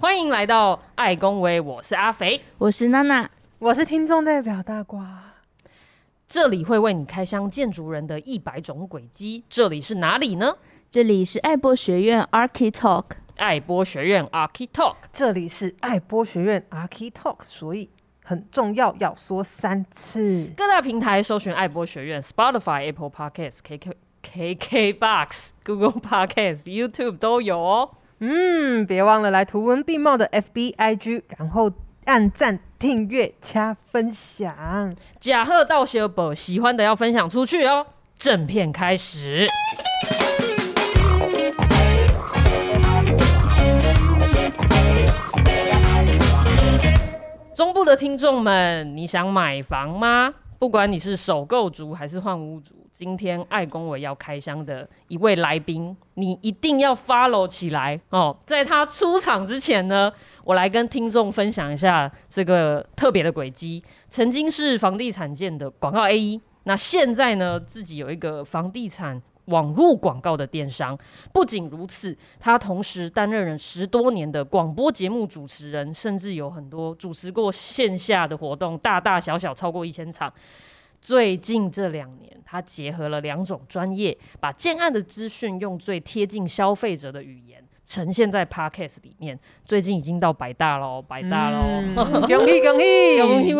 欢迎来到爱公维，我是阿肥，我是娜娜，我是听众代表大瓜。这里会为你开箱建筑人的一百种轨迹。这里是哪里呢？这里是爱博学院 Archi-Talk，爱博学院 Archi-Talk，这里是爱博学院 Archi-Talk，所以很重要，要说三次。各大平台搜寻爱博学院，Spotify、Apple Podcasts、KK KK Box、Google Podcasts、YouTube 都有哦。嗯，别忘了来图文并茂的 FB IG，然后按赞、订阅、加分享。假贺到小宝，喜欢的要分享出去哦。正片开始。中部的听众们，你想买房吗？不管你是首购族还是换屋族，今天爱公伟要开箱的一位来宾，你一定要 follow 起来哦！在他出场之前呢，我来跟听众分享一下这个特别的轨迹。曾经是房地产界的广告 A E，，那现在呢，自己有一个房地产。网络广告的电商，不仅如此，他同时担任了十多年的广播节目主持人，甚至有很多主持过线下的活动，大大小小超过一千场。最近这两年，他结合了两种专业，把建案的资讯用最贴近消费者的语言。呈现在 Podcast 里面，最近已经到百大喽，百大喽、嗯！恭喜恭喜恭喜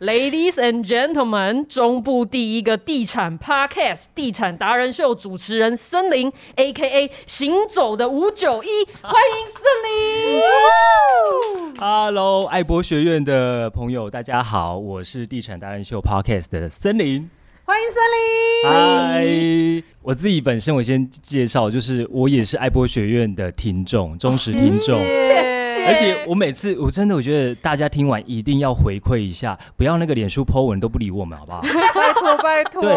！Ladies and gentlemen，中部第一个地产 Podcast 地产达人秀主持人森林，A.K.A. 行走的五九一，欢迎森林。Hello，爱博学院的朋友，大家好，我是地产达人秀 Podcast 的森林。欢迎森林！嗨，我自己本身我先介绍，就是我也是爱博学院的听众，忠实听众。谢谢。而且我每次我真的我觉得大家听完一定要回馈一下，不要那个脸书 po 文都不理我们，好不好？拜托拜托。对，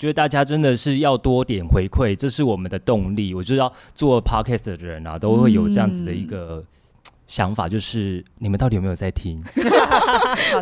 觉得大家真的是要多点回馈，这是我们的动力。我知道做 podcast 的人啊，都会有这样子的一个。想法就是你们到底有没有在听？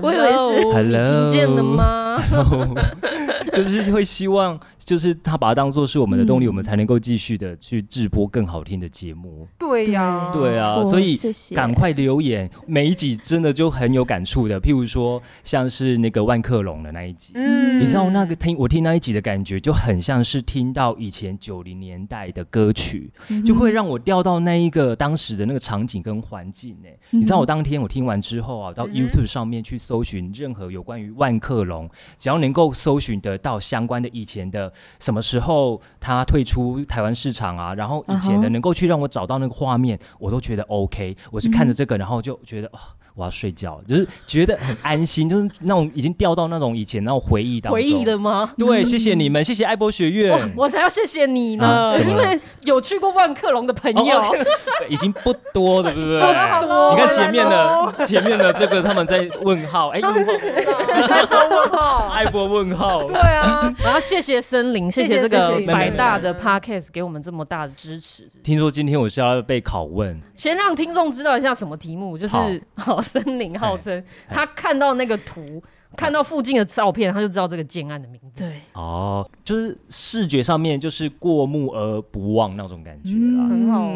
我以为是 Hello，听见了吗？就是会希望。就是他把它当做是我们的动力，嗯、我们才能够继续的去制播更好听的节目。对呀，对啊，所以赶快留言，每一集真的就很有感触的。譬如说，像是那个万客隆的那一集，嗯，你知道那个听我听那一集的感觉，就很像是听到以前九零年代的歌曲，嗯、就会让我掉到那一个当时的那个场景跟环境。哎、嗯，你知道我当天我听完之后啊，到 YouTube 上面去搜寻任何有关于万客隆，只要能够搜寻得到相关的以前的。什么时候他退出台湾市场啊？然后以前的能够去让我找到那个画面，我都觉得 OK。我是看着这个，然后就觉得我要睡觉，就是觉得很安心，就是那种已经掉到那种以前那种回忆当中。回忆的吗？对，谢谢你们，谢谢爱博学院，我才要谢谢你呢，因为有去过万客隆的朋友 已经不多，对不对？不多。你看前面的前面的这个他们在问号，哎，问号，爱博问号，对啊。然后谢谢森林，谢谢这个百大的 Podcast 给我们这么大的支持。听说今天我是要被拷问，先让听众知道一下什么题目，就是好。森林号称他看到那个图，看到附近的照片，他就知道这个建案的名字。对，哦，就是视觉上面就是过目而不忘那种感觉啊，很好。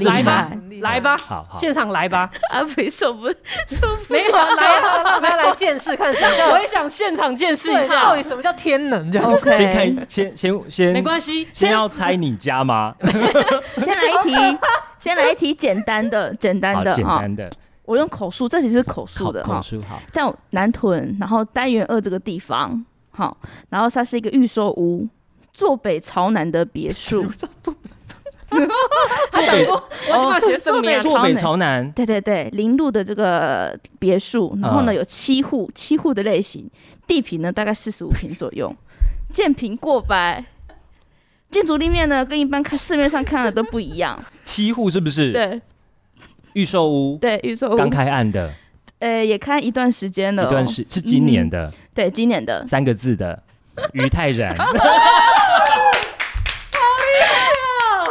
来吧，来吧，好，好，现场来吧。阿肥受不受不没有来啊，来来见识看什么叫，我也想现场见识一下，到底什么叫天能？这样 OK，先看，先先先，没关系，先要猜你家吗？先来一题，先来一题简单的，简单的，简单的。我用口述，这题是口述的哈。在南屯，然后单元二这个地方，好，然后它是一个预售屋，坐北朝南的别墅。坐北朝南，他想说，我怕写什么？坐北朝南，对对对，林路的这个别墅，然后呢有七户，七户的类型，地坪呢大概四十五平左右，建平过百，建筑立面呢跟一般看市面上看的都不一样。七户是不是？对。预售屋，对，预售屋。刚开案的，呃，也开一段时间了，一段时是今年的，对，今年的。三个字的。于泰然，好厉害啊！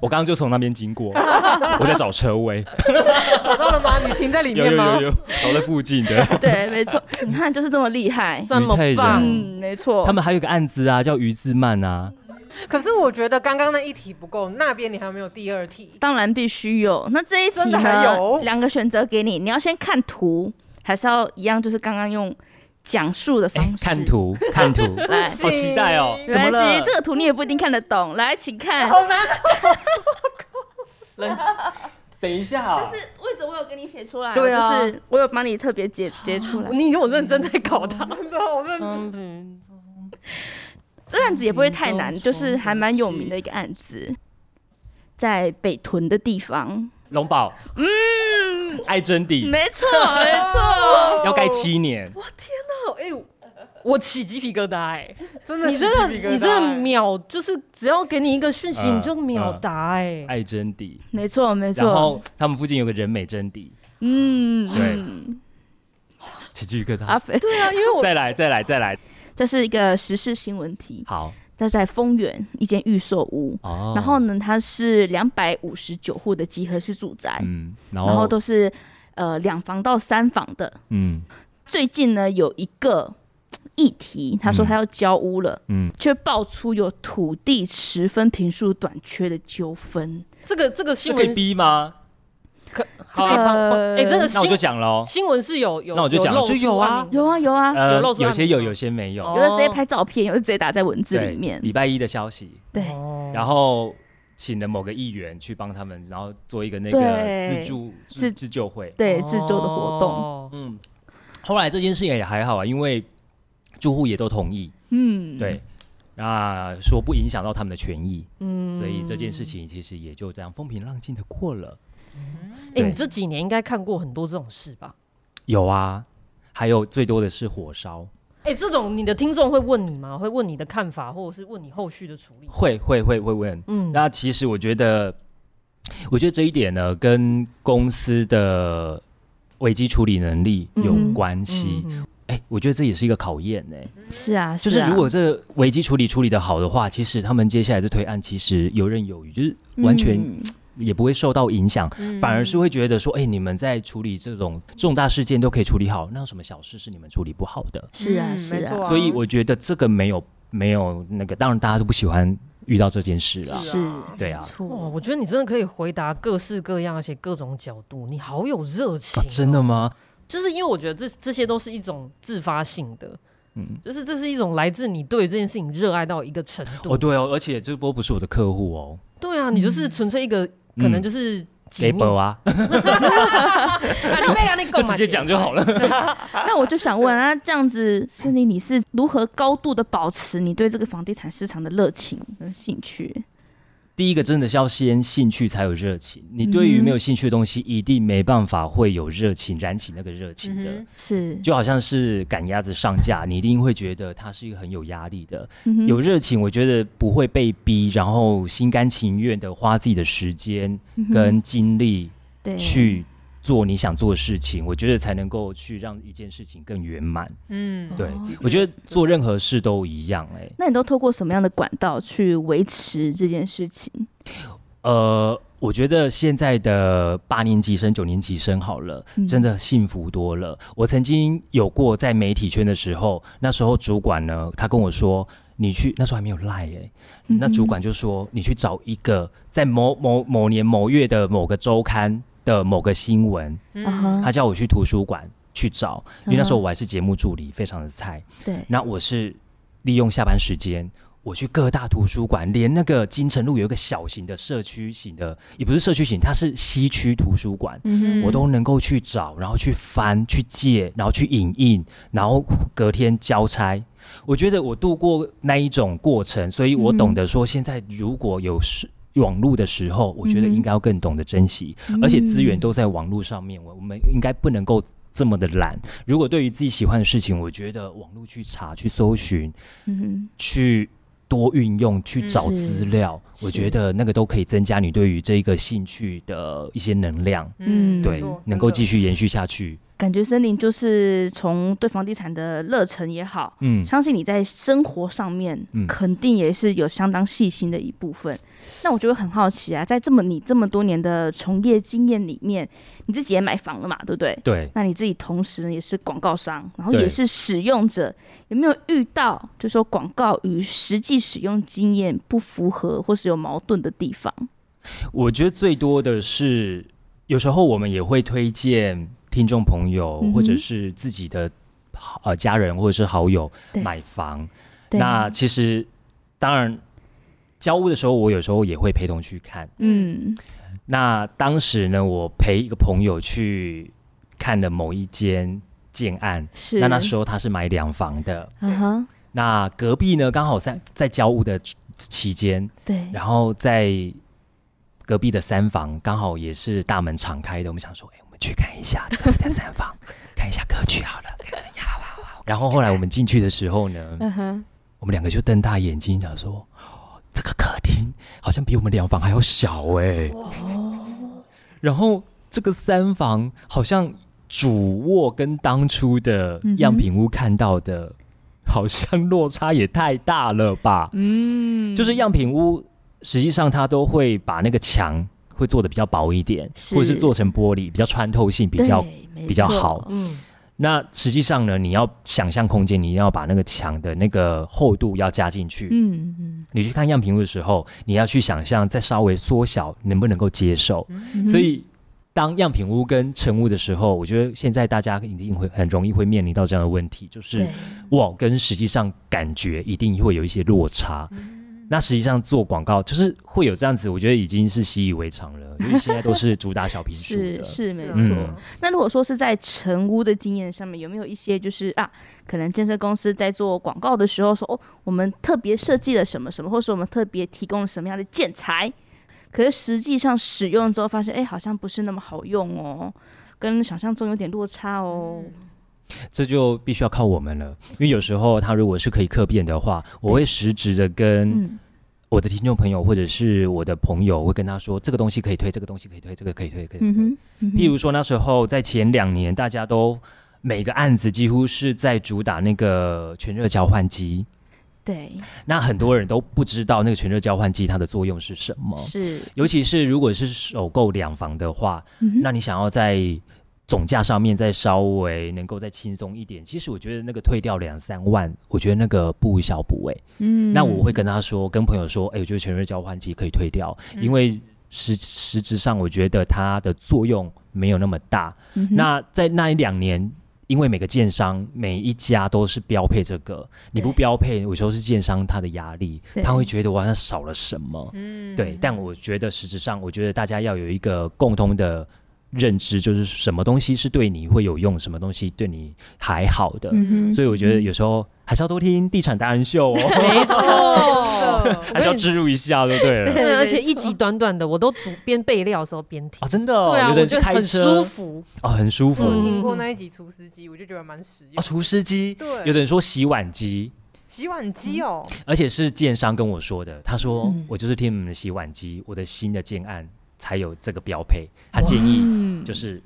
我刚刚就从那边经过，我在找车位，找到了吗？你停在里面吗？有有有，找在附近的，对，没错，你看就是这么厉害，这么棒，嗯，没错，他们还有个案子啊，叫于自曼啊。可是我觉得刚刚那一题不够，那边你还有没有第二题？当然必须有。那这一题还呢有？两个选择给你，你要先看图，还是要一样，就是刚刚用讲述的方式？看图，看图，来好期待哦！没关怎么了系，这个图你也不一定看得懂。来，请看。好难。冷等一下啊，但是位置我有给你写出来，对啊就是我有帮你特别截截出来。你有认真在搞他？真的好认真。嗯这个案子也不会太难，就是还蛮有名的一个案子，在北屯的地方。龙宝，嗯，爱真底没错，没错。要盖七年，哎、我起鸡皮疙瘩哎、真的你这个起鸡皮疙瘩你这个秒就是只要给你一个讯息，嗯你就秒答哎、爱真底。没错，没错。然后他们附近有个人美真底，嗯，对嗯起鸡皮疙瘩。阿肥，对啊，因为我再来，再来，再来。这是一个时事新闻题。好这在丰原一间预售屋，哦，然后呢，它是两百五十九户的集合式住宅，嗯，然后然后都是呃两房到三房的。嗯最近呢，有一个议题，他说他要交屋了，嗯，却爆出有土地十分平数短缺的纠纷。这个这个这可以新闻逼吗？可好啊，帮帮哎，这个那我就新讲喽。新闻是有有，那我就讲。了就有啊。有啊有啊，呃有些有，有些没有。哦有的直接拍照片，有的直接打在文字对里面。礼拜一的消息，对，哦。然后请了某个议员去帮他们，然后做一个那个自助自自自救会。对，自救的活动。哦。嗯，后来这件事情也还好啊，因为住户也都同意，嗯，对，那说不影响到他们的权益，嗯。所以这件事情其实也就这样风平浪静的过了。哎、对你这几年应该看过很多这种事吧？有啊，还有最多的是火烧，哎、这种你的听众会问你吗？会问你的看法，或者是问你后续的处理？会会会会问。嗯，那其实我觉得，我觉得这一点呢，跟公司的危机处理能力有关系。嗯哎、我觉得这也是一个考验呢、是啊，就是啊如果这危机处理处理的好的话，其实他们接下来的推案其实游刃有余，就是完全嗯也不会受到影响，嗯反而是会觉得说，哎、你们在处理这种重大事件都可以处理好，那有什么小事是你们处理不好的？是啊嗯是啊没错，所以我觉得这个没有没有那个，当然大家都不喜欢遇到这件事啊。是对啊没错哇，我觉得你真的可以回答各式各样，而且各种角度，你好有热情、啊，真的？吗？就是因为我觉得这这些都是一种自发性的，嗯，就是这是一种来自你对这件事情热爱到一个程度。哦，对哦，而且这波不是我的客户哦，对啊，你就是纯粹一个、可能就是给博啊，就直接讲就好了。那我就想问啊，这样子，是你，你是如何高度的保持你对这个房地产市场的热情跟兴趣？第一个真的是要先兴趣才有热情，你对于没有兴趣的东西，一定没办法会有热情，燃起那个热情的。嗯是，就好像是赶鸭子上架，你一定会觉得它是一个很有压力的。嗯有热情，我觉得不会被逼，然后心甘情愿的花自己的时间跟精力去做你想做的事情，我觉得才能够去让一件事情更圆满。嗯，对哦，我觉得做任何事都一样、欸。哎，那你都透过什么样的管道去维持这件事情？呃，我觉得现在的八年级生、九年级生好了，嗯真的幸福多了。我曾经有过在媒体圈的时候，那时候主管呢，他跟我说：“你去那时候还没有赖哎、嗯那主管就说：“你去找一个在某某某年某月的某个周刊的某个新闻。”他叫我去图书馆去找，因为那时候我还是节目助理，非常的菜。对，那我是利用下班时间，我去各大图书馆，连那个金城路有一个小型的社区型的，也不是社区型，它是西区图书馆，嗯，我都能够去找，然后去翻、去借，然后去影印，然后隔天交差。我觉得我度过那一种过程，所以我懂得说，现在如果有时网络的时候，我觉得应该要更懂得珍惜，而且资源都在网络上面，我我们应该不能够这么的懒。如果对于自己喜欢的事情，我觉得网络去查、去搜寻、嗯，去多运用、去找资料，我觉得那个都可以增加你对于这个兴趣的一些能量，嗯。对，能够继续延续下去。感觉森林就是从对房地产的热忱也好，嗯，相信你在生活上面，嗯肯定也是有相当细心的一部分。那我觉得很好奇啊，在这么你这么多年的从业经验里面，你自己也买房了嘛，对不对？对，那你自己同时呢也是广告商，然后也是使用者，有没有遇到就说广告与实际使用经验不符合或是有矛盾的地方？我觉得最多的是，有时候我们也会推荐听众朋友、嗯或者是自己的呃家人或者是好友买房。那其实当然交屋的时候，我有时候也会陪同去看。嗯。那当时呢，我陪一个朋友去看的某一间建案，是。那那时候他是买两房的，嗯哼。那隔壁呢刚好在在交屋的期间，对。然后在隔壁的三房刚好也是大门敞开的，我们想说，哎，去看一下隔壁的三房，看一下歌曲好了，看怎样好好好。然后后来我们进去的时候呢，嗯我们两个就瞪大眼睛想说，哦这个客厅好像比我们两房还要小哎。然后这个三房好像主卧跟当初的样品屋看到的，好像落差也太大了吧？嗯就是样品屋，实际上它都会把那个墙会做的比较薄一点，或者是做成玻璃，比较穿透性比较。比较好嗯，那实际上呢，你要想象空间，你一定要把那个墙的那个厚度要加进去。嗯嗯你去看样品屋的时候，你要去想象再稍微缩小，能不能够接受？嗯所以。当样品屋跟成屋的时候，我觉得现在大家一定会很容易会面临到这样的问题，就是对哇，跟实际上感觉一定会有一些落差。那实际上做广告就是会有这样子，我觉得已经是习以为常了，因为现在都是主打小平数 是的。是没错。嗯那如果说是在成屋的经验上面，有没有一些就是啊，可能建设公司在做广告的时候说，哦，我们特别设计了什么什么，或是我们特别提供了什么样的建材，可是实际上使用之后发现，哎，好像不是那么好用哦，跟想象中有点落差哦。这就必须要靠我们了，因为有时候他如果是可以客变的话，我会实质的跟嗯，我的听众朋友或者是我的朋友，会跟他说，这个东西可以推，这个东西可以推，这个可以推，可以推。嗯，嗯譬如说那时候在前两年，大家都每个案子几乎是在主打那个全热交换机，对，那很多人都不知道那个全热交换机它的作用是什么，是，尤其是如果是首购两房的话，嗯那你想要在总价上面再稍微能够再轻松一点，其实我觉得那个退掉两三万，我觉得那个不无小补哎、嗯。那我会跟他说，跟朋友说，哎、我觉得全日交换机可以退掉，嗯。因为实实质上我觉得它的作用没有那么大。嗯那在那一两年，因为每个建商每一家都是标配这个，你不标配，有时候是建商他的压力，他会觉得我好像少了什么。嗯。对，但我觉得实质上，我觉得大家要有一个共通的认知，就是什么东西是对你会有用，什么东西对你还好的。嗯所以我觉得有时候还是要多听地产达人秀哦，没错，错 还是要植入一下，对不对了？对，而且一集短短的，我都煮边备料的时候边听啊，。真的、哦，对啊，有的人是我觉得很开车舒服。哦，很舒服。我嗯听过那一集厨师机，我就觉得蛮实用。哦，除湿机，对，有的人说洗碗机，洗碗机哦，而且是建商跟我说的，他说、嗯我就是听你们的洗碗机，我的新的建案才有这个标配，他建议嗯就是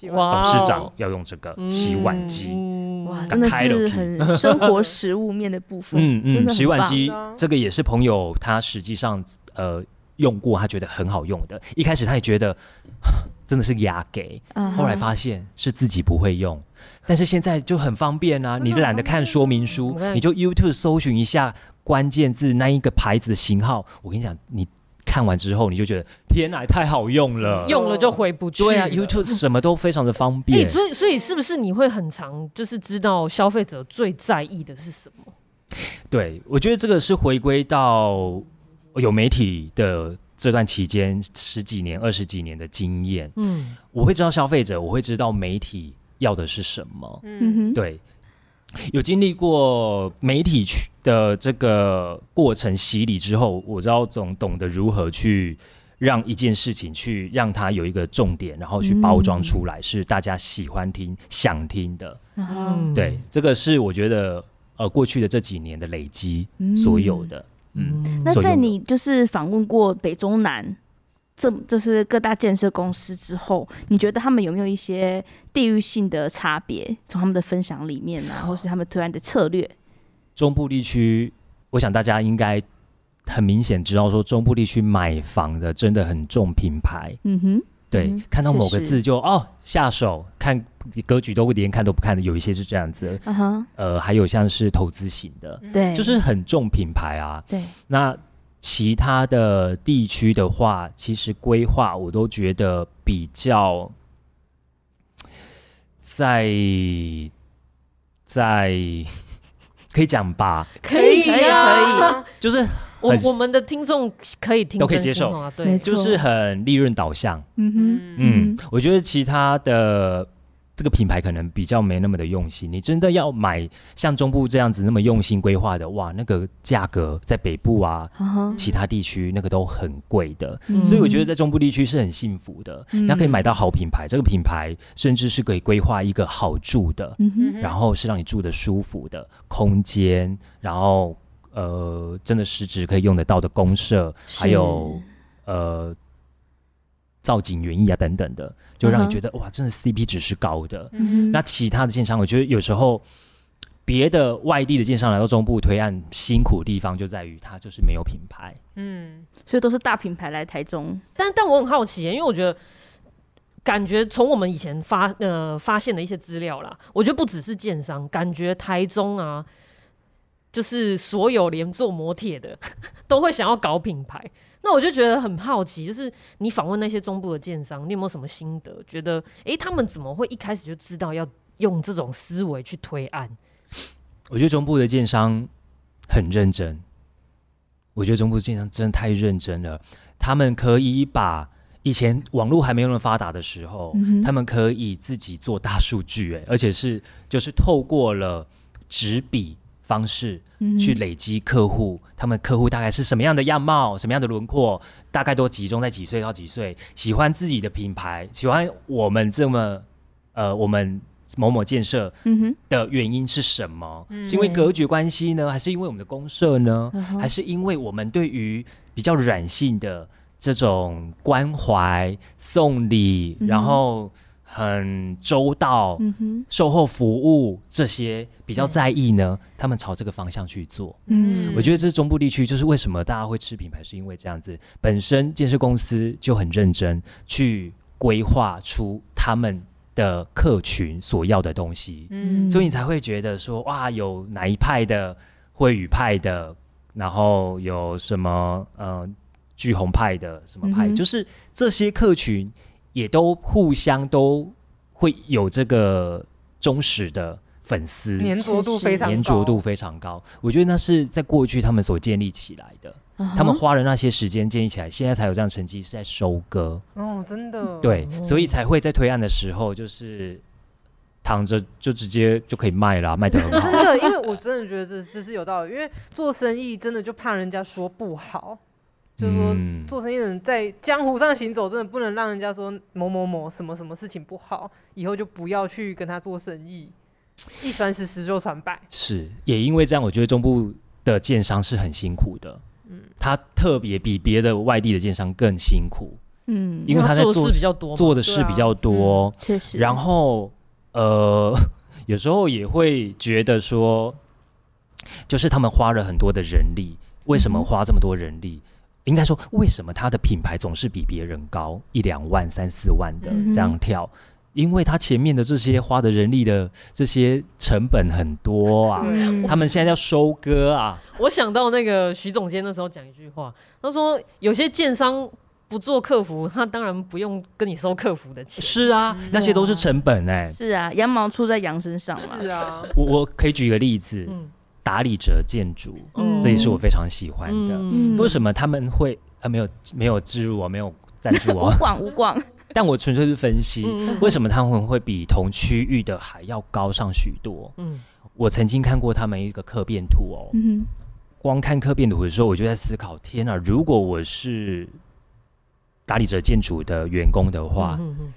董事长要用这个洗碗机。嗯哇，嗯真的打开了是很生活实物面的部分，嗯嗯，洗碗机这个也是朋友他实际上呃用过，他觉得很好用的。一开始他也觉得 真的是牙给，啊后来发现是自己不会用，但是现在就很方便啊，你懒得看说明书你就 YouTube 搜寻一下关键字那一个牌子的型号，我跟你讲，你看完之后你就觉得天哪，太好用了。用了就回不去。对啊，YouTube 什么都非常的方哎、便。所以所以是不是你会很常就是知道消费者最在意的是什么？对，我觉得这个是回归到有媒体的这段期间十几年、二十几年的经验，嗯，我会知道消费者，我会知道媒体要的是什么。嗯嗯，哼，对，有经历过媒体去的这个过程洗礼之后，我知道总懂得如何去让一件事情去让它有一个重点，然后去包装出来，是大家喜欢听、想听的。嗯对，这个是我觉得呃过去的这几年的累积所有的。嗯，嗯那在你就是访问过北中南这就是各大建设公司之后，你觉得他们有没有一些地域性的差别？从他们的分享里面呢、啊，或是他们推案的策略？中部地区，我想大家应该很明显知道，说中部地区买房的真的很重品牌。嗯哼，对，嗯、看到某个字就哦下手，看格局都连看都不看的，有一些是这样子。嗯哼，呃，还有像是投资型的，对，就是很重品牌啊。对，那。其他的地区的话，其实规划我都觉得比较在在可以讲吧，可以可以可以，就是我我们的听众可以听都可以接受。啊，对，就是很利润导向。嗯哼，嗯，我觉得其他的。这个品牌可能比较没那么的用心，你真的要买像中部这样子那么用心规划的，哇，那个价格在北部啊，uh huh. 其他地区那个都很贵的，嗯、所以我觉得在中部地区是很幸福的，那、嗯、可以买到好品牌，这个品牌甚至是可以规划一个好住的，嗯、然后是让你住的舒服的空间，然后呃，真的实质可以用得到的公社，还有呃。造景园艺啊等等的，就让你觉得、uh huh. 哇，真的 CP 值是高的。那其他的建商，我觉得有时候别的外地的建商来到中部推案，辛苦的地方就在于它就是没有品牌。嗯，所以都是大品牌来台中。但但我很好奇，因为我觉得感觉从我们以前发呃发现的一些资料啦，我觉得不只是建商，感觉台中啊，就是所有连做摩铁的 都会想要搞品牌。那我就觉得很好奇，就是你访问那些中部的建商，你有没有什么心得？觉得哎、欸，他们怎么会一开始就知道要用这种思维去推案？我觉得中部的建商很认真。我觉得中部的建商真的太认真了。他们可以把以前网络还没有那么发达的时候，嗯、他们可以自己做大数据，哎，而且是就是透过了纸笔。方式去累积客户，嗯、他们客户大概是什么样的样貌，什么样的轮廓，大概都集中在几岁到几岁，喜欢自己的品牌，喜欢我们这么呃，我们某某建设的原因是什么？嗯、是因为隔绝关系呢，还是因为我们的公社呢？嗯、还是因为我们对于比较软性的这种关怀、送礼，嗯、然后。很周到，售后服务这些比较在意呢，他们朝这个方向去做。嗯，我觉得这中部地区就是为什么大家会吃品牌，是因为这样子，本身建设公司就很认真去规划出他们的客群所要的东西，嗯，所以你才会觉得说，哇，有哪一派的惠宇派的，然后有什么呃巨红派的什么派，嗯、就是这些客群。也都互相都会有这个忠实的粉丝，粘着度非常高，粘着度非常高。我觉得那是在过去他们所建立起来的，uh huh. 他们花了那些时间建立起来，现在才有这样成绩，是在收割。哦，oh, 真的，对，所以才会在推案的时候，就是躺着就直接就可以卖了，卖的很好。真的，因为我真的觉得这这是有道理，因为做生意真的就怕人家说不好。就是说，做生意的人在江湖上行走，真的不能让人家说某某某什么什么事情不好，以后就不要去跟他做生意。一传十，十就传百。是，也因为这样，我觉得中部的建商是很辛苦的。嗯，他特别比别的外地的建商更辛苦。嗯，因为他在做，做的事比较多，做的事比较多。确实。然后，呃，有时候也会觉得说，就是他们花了很多的人力，为什么花这么多人力？应该说，为什么他的品牌总是比别人高一两万、三四万的这样跳？嗯、因为他前面的这些花的人力的这些成本很多啊。嗯、他们现在要收割啊。我想到那个徐总监那时候讲一句话，他说：“有些建商不做客服，他当然不用跟你收客服的钱。”是啊，那些都是成本哎、欸。是啊，羊毛出在羊身上嘛。是啊，我我可以举一个例子。嗯达理哲建筑，嗯、这也是我非常喜欢的。嗯、为什么他们会啊没有没有置入啊没有赞助啊？无广无广。但我纯粹是分析，嗯、为什么他们会比同区域的还要高上许多？嗯，我曾经看过他们一个客变图哦。嗯、光看客变图的时候，我就在思考：天啊！如果我是打理哲建筑的员工的话，嗯、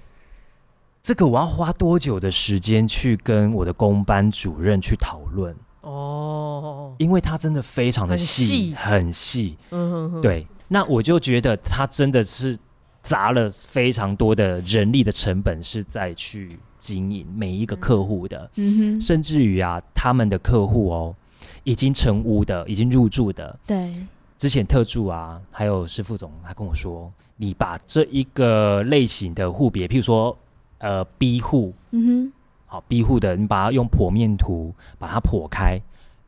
这个我要花多久的时间去跟我的工班主任去讨论？哦，因为它真的非常的细，很细。嗯哼哼，对。那我就觉得它真的是砸了非常多的人力的成本，是在去经营每一个客户的，嗯哼，甚至于啊，他们的客户哦，已经成屋的，已经入住的，对，之前特助啊，还有师副总，他跟我说，你把这一个类型的户别，譬如说，呃，B 户，嗯哼，好，B 户的，你把它用剖面图把它剖开，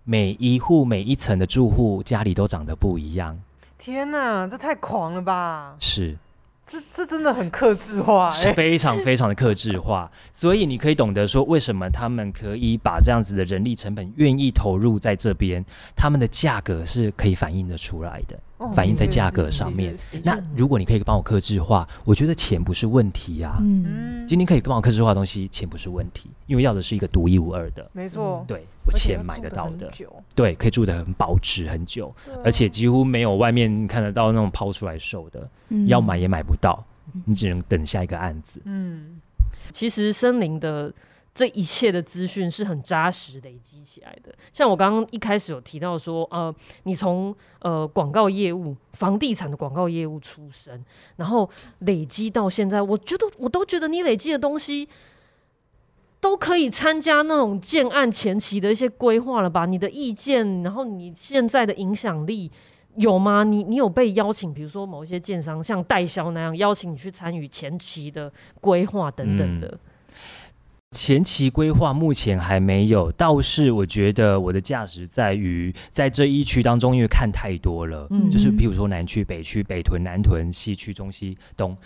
每一户每一层的住户家里都长得不一样。天哪，这太狂了吧！是。这这真的很克制化，是非常非常的克制化，所以你可以懂得说，为什么他们可以把这样子的人力成本愿意投入在这边，他们的价格是可以反映的出来的。反映在价格上面。那如果你可以帮我克制化，我觉得钱不是问题啊。嗯，今天可以帮我克制化的东西，钱不是问题，因为要的是一个独一无二的。没错，对我钱买得到的，对，可以住得很保值很久，而且几乎没有外面看得到那种抛出来售的，要买也买不到，你只能等下一个案子。嗯，其实森林的。这一切的资讯是很扎实累积起来的。像我刚刚一开始有提到说，呃，你从呃广告业务、房地产的广告业务出身，然后累积到现在，我觉得我都觉得你累积的东西都可以参加那种建案前期的一些规划了吧？你的意见，然后你现在的影响力有吗？你你有被邀请，比如说某一些建商像代销那样邀请你去参与前期的规划等等的。前期规划目前还没有，倒是我觉得我的价值在于在这一区当中，因为看太多了，嗯，就是譬如说南区、北区、北屯、南屯、西区、中西、东，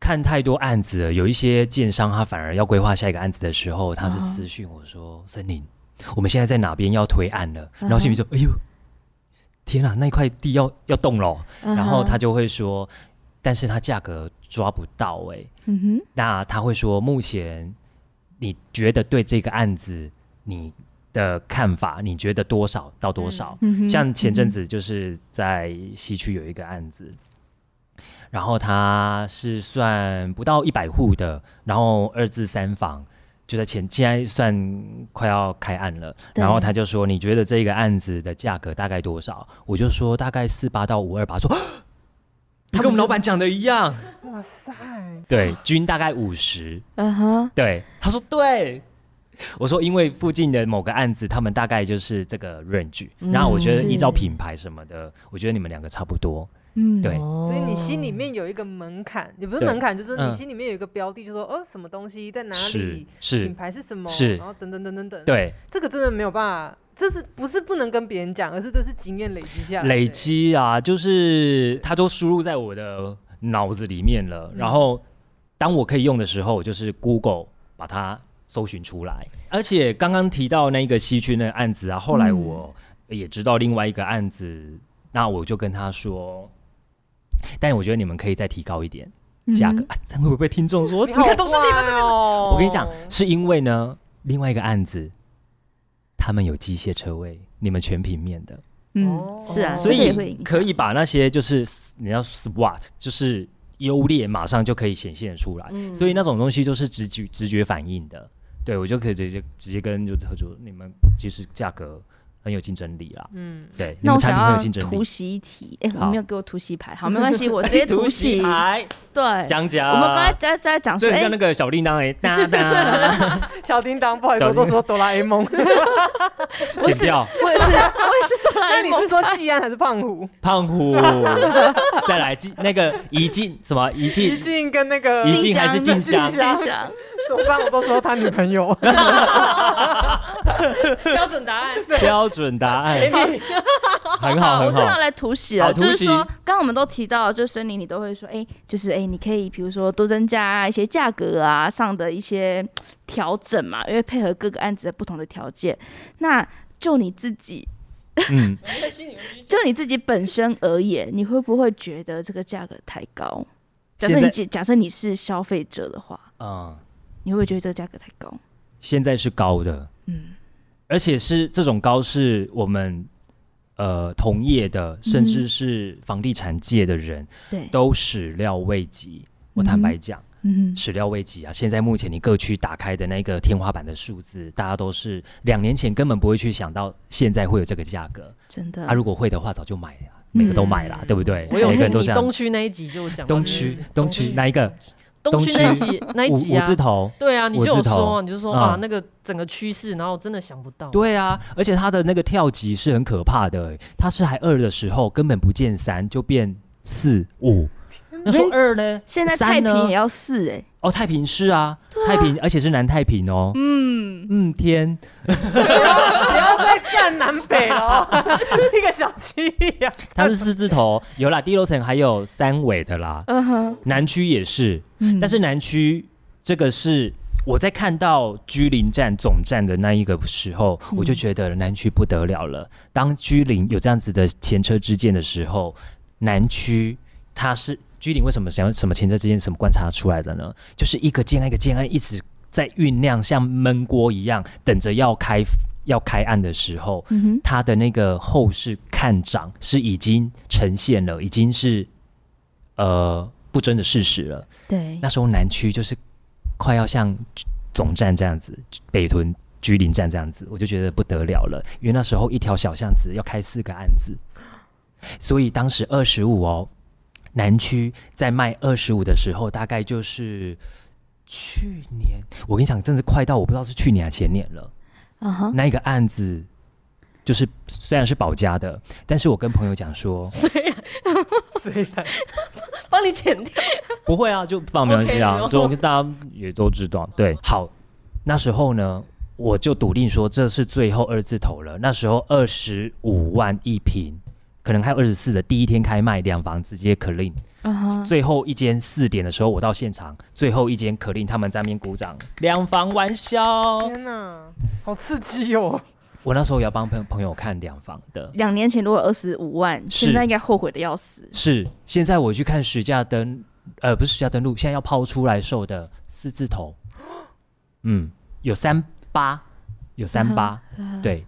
看太多案子了，有一些建商他反而要规划下一个案子的时候，他是私讯我说：“森林，我们现在在哪边要推案了？”然后心里说：“哎呦，天啊，那块地要要动了。”然后他就会说：“但是他价格抓不到，哎，嗯哼，那他会说目前。”你觉得对这个案子你的看法？你觉得多少到多少？嗯、像前阵子就是在西区有一个案子，嗯、然后他是算不到一百户的，然后二至三房就在前，现在算快要开案了。然后他就说：“你觉得这个案子的价格大概多少？”我就说：“大概四八到五二八。”说：“ 他跟我们老板讲的一样。”哇塞！对，均大概五十。嗯哼。对，他说对。我说，因为附近的某个案子，他们大概就是这个 range。然后我觉得依照品牌什么的，我觉得你们两个差不多。嗯，对。所以你心里面有一个门槛，也不是门槛，就是你心里面有一个标的，就说哦，什么东西在哪里，是品牌是什么，是，然后等等等等等。对，这个真的没有办法，这是不是不能跟别人讲，而是这是经验累积下来。累积啊，就是它都输入在我的。脑子里面了，然后当我可以用的时候，我就是 Google 把它搜寻出来。而且刚刚提到那个西区那个案子啊，后来我也知道另外一个案子，嗯、那我就跟他说，但我觉得你们可以再提高一点价格。会不会被听众说？你看都是你们这边。我跟你讲，是因为呢，另外一个案子他们有机械车位，你们全平面的。嗯，是啊，所以可以把那些就是你要 SWOT，就是优劣马上就可以显现出来。嗯，所以那种东西就是直觉直觉反应的。对，我就可以直接直接跟就合作，你们其实价格。很有竞争力啦，嗯，对，你们产品很有竞争力。突袭一题，哎，我没有给我突袭牌，好，没关系，我直接突袭牌。对，讲讲，我们刚才在在讲说，像那个小叮当哎，哒哒，小叮当，不好意思，我都说哆啦 A 梦。剪掉，我也是，我也是哆啦 A 梦。那你是说季安还是胖虎？胖虎，再来进那个怡静什么怡静？怡静跟那个怡静还是静香？静香。怎么办？我都说他女朋友。标准答案。标准答案。很好，很好。我正要来突袭了，就是说，刚刚我们都提到，就森林你都会说，哎，就是哎，你可以比如说多增加一些价格啊上的一些调整嘛，因为配合各个案子的不同的条件。那就你自己，嗯，就你自己本身而言，你会不会觉得这个价格太高？假设你假设你是消费者的话，嗯。你会不会觉得这个价格太高？现在是高的，嗯，而且是这种高是我们呃同业的，甚至是房地产界的人，对，都始料未及。我坦白讲，嗯，始料未及啊！现在目前你各区打开的那个天花板的数字，大家都是两年前根本不会去想到现在会有这个价格，真的。啊，如果会的话，早就买了。每个都买了，对不对？我有每个人都这样。东区那一集就讲东区，东区哪一个？东区 那一集那一集啊，五字头。对啊，你就有说，你就说啊，那个整个趋势，然后真的想不到。对啊，而且它的那个跳级是很可怕的，它是还二的时候根本不见三，就变四五。那说二呢？现在太平也要四哎。哦，太平是啊，太平，而且是南太平哦。嗯嗯，天，不要再站南北了，一个小区呀。它是四字头，有啦，低楼层还有三尾的啦。嗯哼，南区也是，但是南区这个是我在看到居林站总站的那一个时候，我就觉得南区不得了了。当居林有这样子的前车之鉴的时候，南区它是。居里为什么想要什么前车之鉴什么观察出来的呢？就是一个建案一个建案一直在酝酿，像闷锅一样，等着要开要开案的时候，嗯、哼它的那个后市看涨是已经呈现了，已经是呃不争的事实了。对，那时候南区就是快要像总站这样子，北屯居林站这样子，我就觉得不得了了，因为那时候一条小巷子要开四个案子，所以当时二十五哦。南区在卖二十五的时候，大概就是去年。我跟你讲，真是快到我不知道是去年还是前年了。啊哈、uh，huh. 那一个案子就是虽然是保家的，但是我跟朋友讲说，虽然虽然帮你剪掉，不会啊，就放没关系啊，就跟大家也都知道。对，好，那时候呢，我就笃定说这是最后二字头了。那时候二十五万一坪。可能还有二十四的第一天开卖，两房直接 clean。Uh huh. 最后一间四点的时候，我到现场，最后一间 clean，他们在那边鼓掌，两房完销。天哪，好刺激哦！我那时候也要帮朋朋友看两房的。两年前如果二十五万，是现在应该后悔的要死。是，现在我去看实价登，呃，不是实价登录，现在要抛出来售的四字头，嗯，有三八，有三八，对。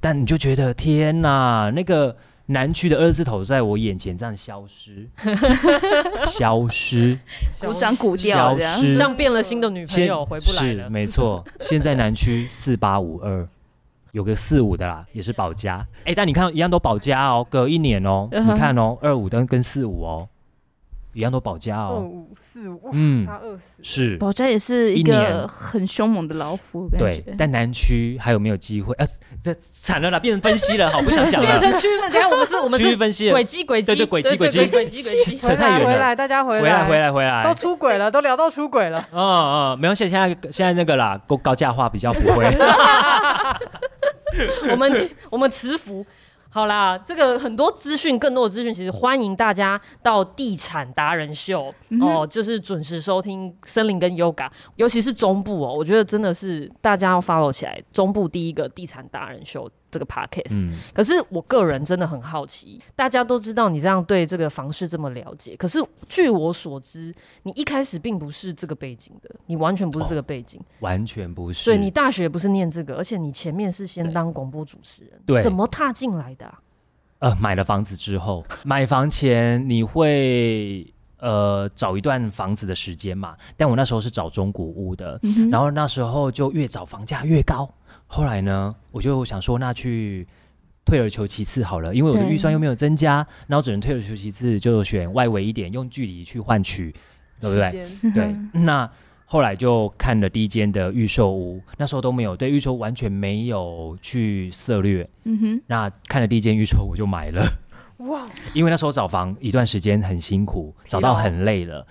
但你就觉得天哪，那个。南区的二字头在我眼前这样消失，消失，鼓掌鼓掉，消失，像变了心的女朋友回不来了。是，没错。现在南区四八五二，有个四五的啦，也是保家。哎、欸，但你看一样都保家哦，隔一年哦，你看哦，二五跟跟四五哦。一样都保家哦，五四五，嗯，差二十，是保家也是一个很凶猛的老虎，对。但南区还有没有机会？呃，这惨了啦，变成分析了，好，不想讲了。变成区分，等下我们是，我们区域分析，轨迹轨迹，对对，轨迹轨迹，轨迹轨迹，扯太远了。回来，大家回来，回来，回来，回来，都出轨了，都聊到出轨了。嗯 嗯，没关系，现在现在那个啦，高高价化比较不会。我们我们慈福。好啦，这个很多资讯，更多的资讯，其实欢迎大家到地产达人秀、嗯、哦，就是准时收听森林跟 Yoga，尤其是中部哦，我觉得真的是大家要 follow 起来，中部第一个地产达人秀。这个 podcast，嗯，可是我个人真的很好奇，大家都知道你这样对这个房市这么了解，可是据我所知，你一开始并不是这个背景的，你完全不是这个背景，哦、完全不是。对，你大学不是念这个，而且你前面是先当广播主持人，对，怎么踏进来的、啊？呃，买了房子之后，买房前你会呃找一段房子的时间嘛？但我那时候是找中古屋的，嗯、然后那时候就越找房价越高。后来呢，我就想说，那去退而求其次好了，因为我的预算又没有增加，对然后只能退而求其次，就选外围一点，用距离去换取，对不对？间对。那后来就看了第一间的预售屋，那时候都没有对预售完全没有去涉略。嗯哼。那看了第一间预售，我就买了。哇！因为那时候找房一段时间很辛苦，找到很累了。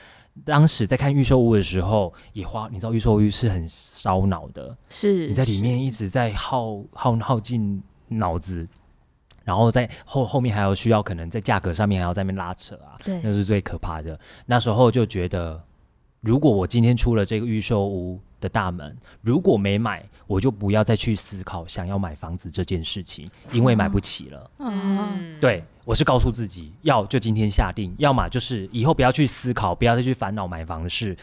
当时在看预售屋的时候，也花，你知道预售屋是很烧脑的，是你在里面一直在耗耗耗尽脑子，然后在后后面还要需要可能在价格上面还要在那边拉扯啊，对，那是最可怕的。那时候就觉得，如果我今天出了这个预售屋的大门，如果没买，我就不要再去思考想要买房子这件事情，因为买不起了。嗯，对。我是告诉自己，要就今天下定，要么就是以后不要去思考，不要再去烦恼买房的事，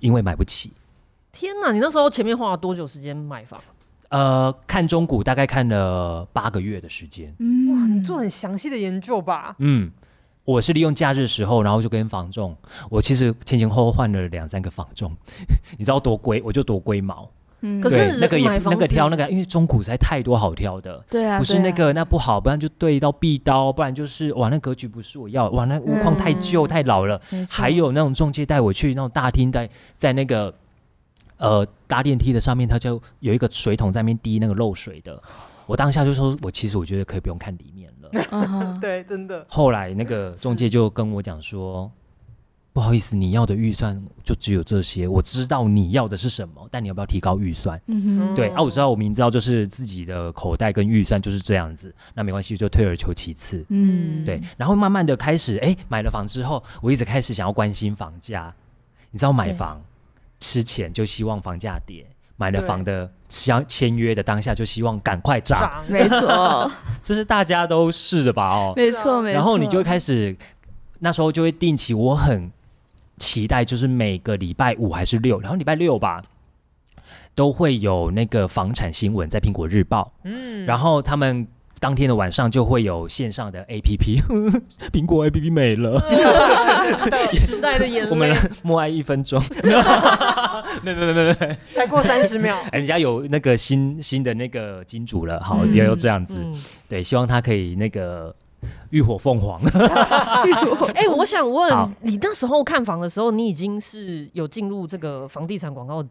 因为买不起。天哪！你那时候前面花了多久时间买房？呃，看中古大概看了八个月的时间。嗯，哇，你做很详细的研究吧？嗯，我是利用假日的时候，然后就跟房仲，我其实前前后后换了两三个房仲，你知道多龟，我就多龟毛。嗯，可是那个也那个挑那个，因为中古实在太多好挑的。对啊，不是那个、啊那不好，不然就对到壁刀，不然就是哇那格局不是我要，哇那屋况太旧、嗯太老了。还有那种中介带我去那种大厅，在在那个呃搭电梯的上面，他就有一个水桶在那边滴那个漏水的。我当下就说，我其实我觉得可以不用看里面了。嗯对，真的。后来那个中介就跟我讲说，不好意思，你要的预算就只有这些。我知道你要的是什么，但你要不要提高预算？嗯哼，对啊，我知道，我明知道就是自己的口袋跟预算就是这样子，那没关系，就退而求其次。嗯，对，然后慢慢的开始，哎，买了房之后，我一直开始想要关心房价。你知道买房之前就希望房价跌，买了房的签签约的当下就希望赶快涨，涨 没错，这是大家都是的吧？哦，没错，没错。然后你就会开始，那时候就会定期，我很期待，就是每个礼拜五还是六，然后礼拜六吧，都会有那个房产新闻在苹果日报，嗯，然后他们。当天的晚上就会有线上的 APP，苹果 APP 没了，时代的眼泪。我们 默哀一分钟，没没没没没，才过三十秒，人家有那个新新的那个金主了，好，嗯也有这样子，嗯。对，希望他可以那个浴火凤凰。哎、我想问你那时候看房的时候，你已经是有进入这个房地产广告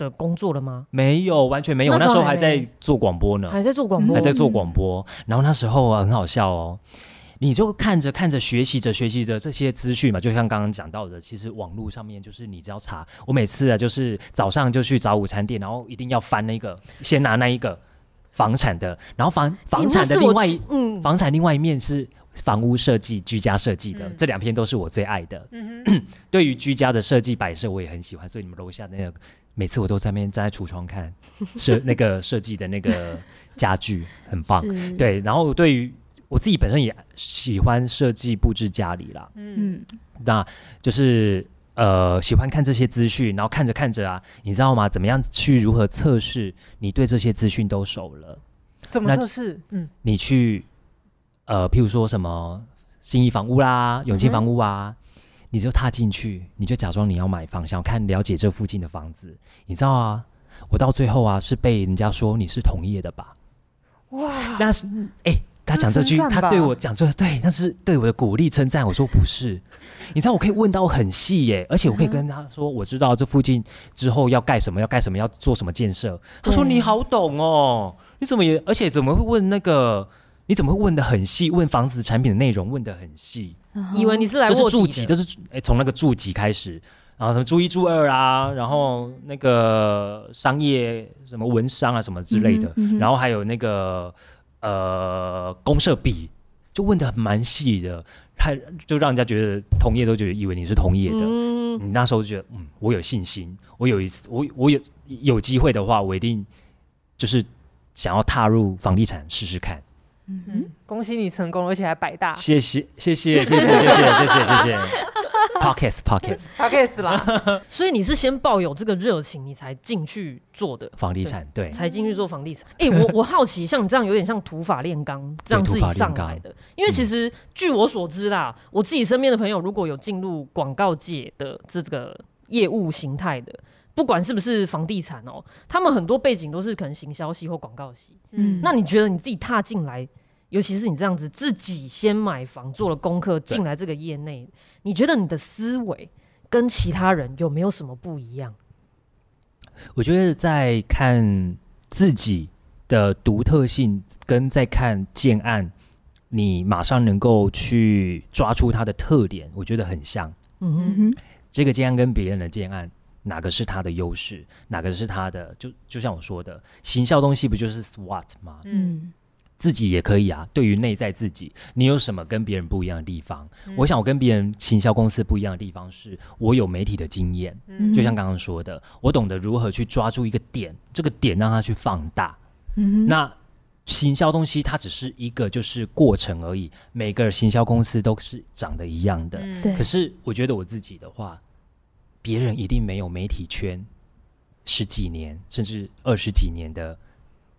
的工作了吗？没有，完全没有，那时候还在做广播呢，还在做广播？还在做广播，然后那时候啊很好笑哦，你就看着看着学习着学习着这些资讯嘛，就像刚刚讲到的，其实网络上面就是你只要查，我每次啊就是早上就去找午餐店，然后一定要翻那个，先拿那一个房产的，然后房房产的另外一、嗯，房产另外一面是房屋设计、居家设计的，嗯。这两篇都是我最爱的。对于居家的设计摆设，我也很喜欢，所以你们楼下那个，每次我都在那边站在橱窗看 设那个设计的那个 家具，很棒。对，然后对于我自己本身也喜欢设计布置家里啦，嗯，嗯，那就是呃喜欢看这些资讯，然后看着看着啊，你知道吗？怎么样去如何测试你对这些资讯都熟了？怎么那测试？嗯，你去呃，譬如说什么信义房屋啦、永庆房屋啊，你就踏进去，你就假装你要买房，想要看了解这附近的房子。你知道啊，我到最后啊是被人家说你是同业的吧？哇，那是哎、他讲这句，他对我讲这对，那是对我的鼓励称赞。我说不是，你知道我可以问到很细耶，而且我可以跟他说，我知道这附近之后要盖什么，要盖什么，要做什么建设。他说你好懂哦，你怎么也，而且怎么会问那个？你怎么会问的很细？问房子产品的内容问的很细，以为你是来这是住籍，的这是哎从那个住籍开始，然后什么住一住二啊，然后那个商业什么文商啊什么之类的，嗯嗯然后还有那个呃公社比，就问的蛮细的，还就让人家觉得同业都觉得以为你是同业的。嗯，你那时候就觉得，嗯，我有信心，我有一次，我我有有机会的话，我一定就是想要踏入房地产试试看。嗯，恭喜你成功，而且还百大。谢谢，谢谢，谢谢，谢谢，谢谢，谢谢。Podcast，Podcast，，Podcast 啦，所以你是先抱有这个热情，你才进去做的，房地产，对，才进去做房地产。哎、我我好奇，像你这样有点像土法炼钢，这样自己上来的。因为其实据我所知啦，我自己身边的朋友如果有进入广告界的这个业务形态的，不管是不是房地产哦、喔，他们很多背景都是可能行销系或广告系。嗯。那你觉得你自己踏进来，尤其是你这样子自己先买房做了功课进来这个业内，你觉得你的思维跟其他人有没有什么不一样？我觉得在看自己的独特性，跟在看建案，你马上能够去抓出它的特点，我觉得很像。嗯哼，嗯哼，这个建案跟别人的建案，哪个是它的优势，哪个是它的？就就像我说的，行销东西不就是 SWOT 吗？嗯自己也可以啊。对于内在自己，你有什么跟别人不一样的地方？我想我跟别人行销公司不一样的地方是，我有媒体的经验，嗯，就像刚刚说的，我懂得如何去抓住一个点，这个点让它去放大。嗯，那行销东西它只是一个就是过程而已，每个行销公司都是长得一样的。嗯对可是我觉得我自己的话，别人一定没有媒体圈十几年甚至二十几年的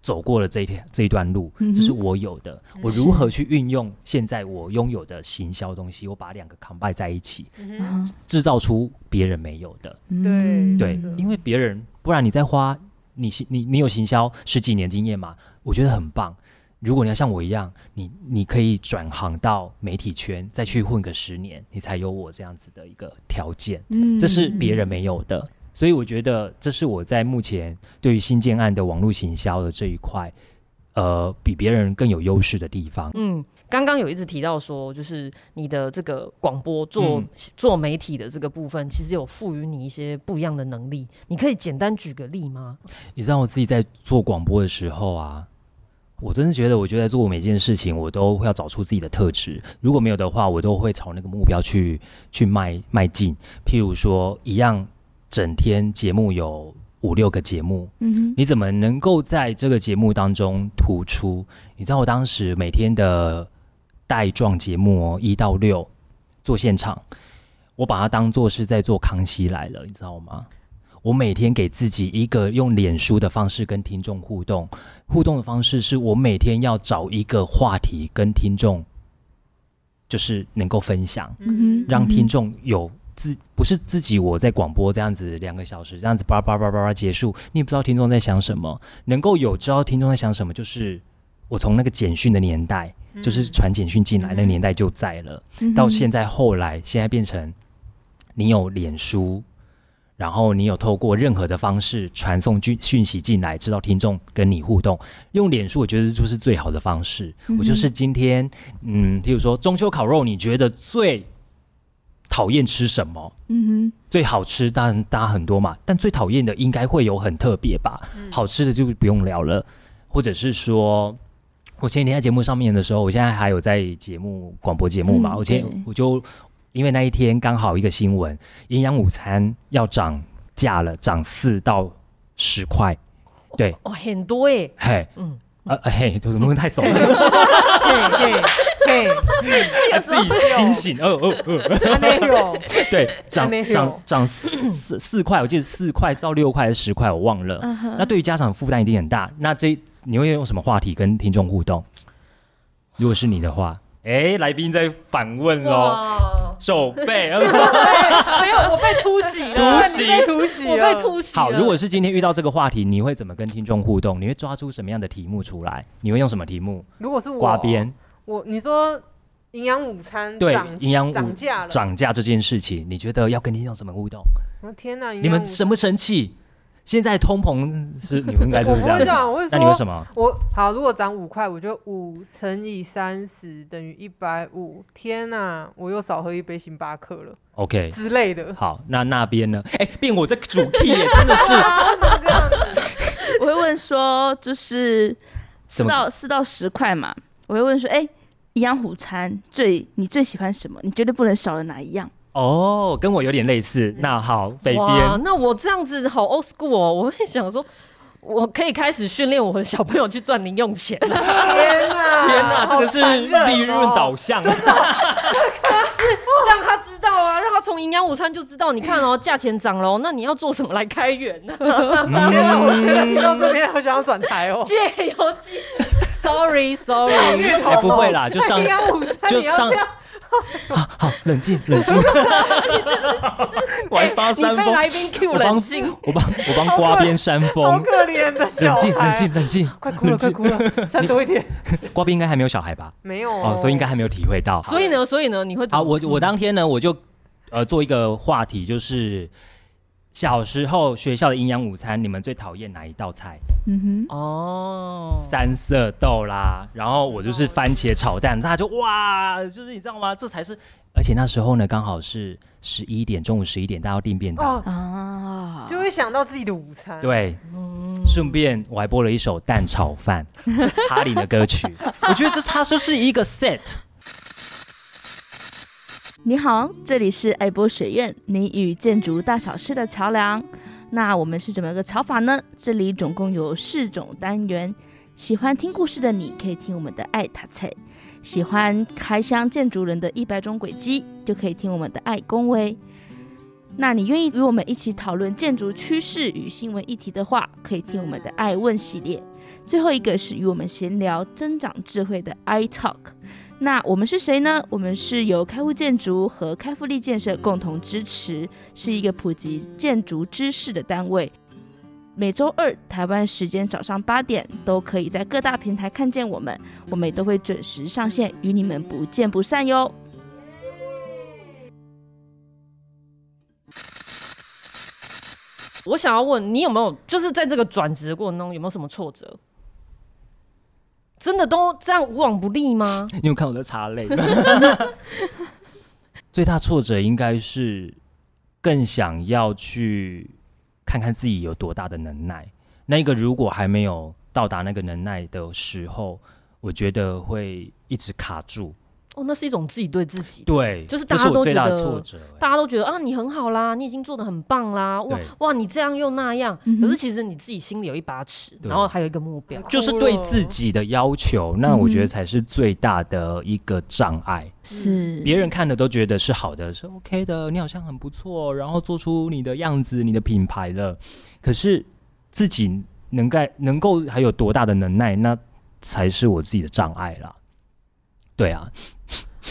走过了这一条这一段路，这是我有的。我如何去运用现在我拥有的行销东西，我把两个 combine 在一起，制造出别人没有的。对对，因为别人不然你再花你你你有行销十几年经验嘛？我觉得很棒。如果你要像我一样，你你可以转行到媒体圈，再去混个十年，你才有我这样子的一个条件。嗯，这是别人没有的。所以我觉得这是我在目前对于新建案的网络行销的这一块，呃，比别人更有优势的地方。嗯，刚刚有一直提到说，就是你的这个广播做、嗯、做媒体的这个部分，其实有赋予你一些不一样的能力。你可以简单举个例吗？你知道我自己在做广播的时候啊，我真的觉得，我觉得做每件事情，我都会要找出自己的特质。如果没有的话，我都会朝那个目标去去迈迈进。譬如说，一样。整天节目有五六个节目，嗯哼，你怎么能够在这个节目当中突出？你知道我当时每天的带状节目哦，一到六做现场，我把它当做是在做康熙来了，你知道吗？我每天给自己一个用脸书的方式跟听众互动，互动的方式是我每天要找一个话题跟听众，就是能够分享，嗯哼，让听众有。自不是自己，我在广播这样子两个小时这样子叭叭叭叭叭结束，你也不知道听众在想什么。能够有知道听众在想什么，就是我从那个简讯的年代，嗯、就是传简讯进来、嗯、那个年代就在了。嗯、到现在后来，现在变成你有脸书，然后你有透过任何的方式传送讯讯息进来，知道听众跟你互动。用脸书，我觉得就是最好的方式。嗯、我就是今天，嗯，譬如说中秋烤肉，你觉得最讨厌吃什么？嗯哼，最好吃当然大家很多嘛，但最讨厌的应该会有很特别吧？嗯、好吃的就不用聊了，或者是说，我前几天在节目上面的时候，我现在还有在节目广播节目嘛？嗯、我前我就因为那一天刚好一个新闻，营养午餐要涨价了，涨四到十块，对，哦，很多哎，嘿，嗯。呃嘿，怎么太怂了？嘿嘿嘿，自己惊醒，哦哦哦，没有，对，涨涨涨四四四块，我记得四块到六块还是十块，我忘了。那对于家长负担一定很大。那这你会用什么话题跟听众互动？如果是你的话，哎，来宾在反问喽。手背，袭了，突袭，突袭，我被突袭。好，如果是今天遇到这个话题，你会怎么跟听众互动？你会抓出什么样的题目出来？你会用什么题目？如果是我，刮边，我你说营养午餐对营养涨价了，涨价这件事情，你觉得要跟听众怎么互动？我天哪，你们生不生气？现在通膨是你们应该是不是这样？那你为什么？我好，如果涨五块，我就五乘以三十等于一百五。天哪，我又少喝一杯星巴克了。OK 之类的。好，那那边呢？哎、欸，变我这个主 key 也真的是。我会问说，就是四到四到十块嘛。我会问说，哎、欸，营养午餐最你最喜欢什么？你绝对不能少了哪一样？哦，跟我有点类似。那好，北边。那我这样子好 old school 哦。我会想说，我可以开始训练我的小朋友去赚零用钱。天哪，天哪，这个是利润导向。他是让他知道啊，让他从营养午餐就知道。你看哦，价钱涨了，那你要做什么来开源呢？天哪，我现在听到这边，好想要转台哦。借由机，sorry sorry，哎，不会啦，就上 就上。好好，冷静 冷静。我还帮山峰，来宾 Q 冷静。我帮我帮刮边山峰，好可怜的小孩。冷静冷静冷静，快哭了快哭了，山多一点。刮边应该还没有小孩吧？没有哦，所以应该还没有体会到。所以呢，所以呢，你会好？我我当天呢，我就呃做一个话题，就是。小时候学校的营养午餐，你们最讨厌哪一道菜？嗯哼，哦，三色豆啦，然后我就是番茄炒蛋，大家就哇，就是你知道吗？这才是，而且那时候呢，刚好是十一点，中午十一点，大家要订便当啊，就会想到自己的午餐。对，顺便我还播了一首蛋炒饭，哈林的歌曲，我觉得这它就是一个 set。你好，这里是爱播学院，你与建筑大小事的桥梁。那我们是怎么个桥法呢？这里总共有四种单元。喜欢听故事的你可以听我们的爱塔菜；喜欢开箱建筑人的一百种轨迹，就可以听我们的爱恭维。那你愿意与我们一起讨论建筑趋势与新闻议题的话，可以听我们的爱问系列。最后一个是与我们闲聊增长智慧的爱 Talk。那我们是谁呢？我们是由开户建筑和开复力建设共同支持，是一个普及建筑知识的单位。每周二台湾时间早上八点，都可以在各大平台看见我们，我们也都会准时上线，与你们不见不散哟。我想要问你有没有，就是在这个转职的过程中有没有什么挫折？真的都这样无往不利吗？你有看我的擦泪？最大挫折应该是更想要去看看自己有多大的能耐。那个如果还没有到达那个能耐的时候，我觉得会一直卡住。哦，那是一种自己对自己，对，就是大家都觉得，挫折大家都觉得啊，你很好啦，你已经做的很棒啦，哇哇，你这样又那样，可是其实你自己心里有一把尺，然后还有一个目标，就是对自己的要求，那我觉得才是最大的一个障碍。是别人看的都觉得是好的，是 OK 的，你好像很不错，然后做出你的样子，你的品牌了，可是自己能够能够还有多大的能耐，那才是我自己的障碍啦。对啊。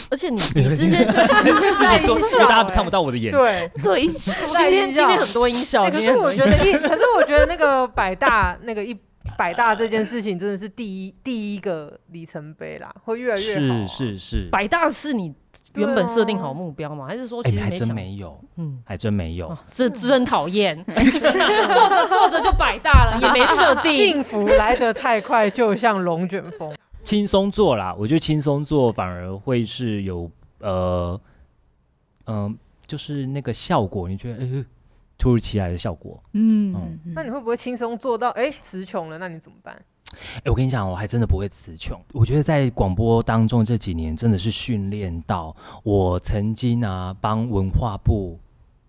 而且你 你之前自己做，因为大家看不到我的眼睛。对，做音效。今天今天很多音效。可是我觉得一，可是我觉得那个百大那个一百大这件事情真的是第一第一个里程碑啦，会越来越好。是是是。百大是你原本设定好目标吗？还是说其实还真没有？嗯，还真没有。这真讨厌，做着做着就百大了，也没设定。幸福来得太快，就像龙卷风。轻松做啦，我觉得轻松做反而会是有呃嗯、呃，就是那个效果，你觉得呃突如其来的效果，嗯，嗯，那你会不会轻松做到哎词穷了？那你怎么办？哎，我跟你讲，我还真的不会词穷。我觉得在广播当中这几年真的是训练到，我曾经啊帮文化部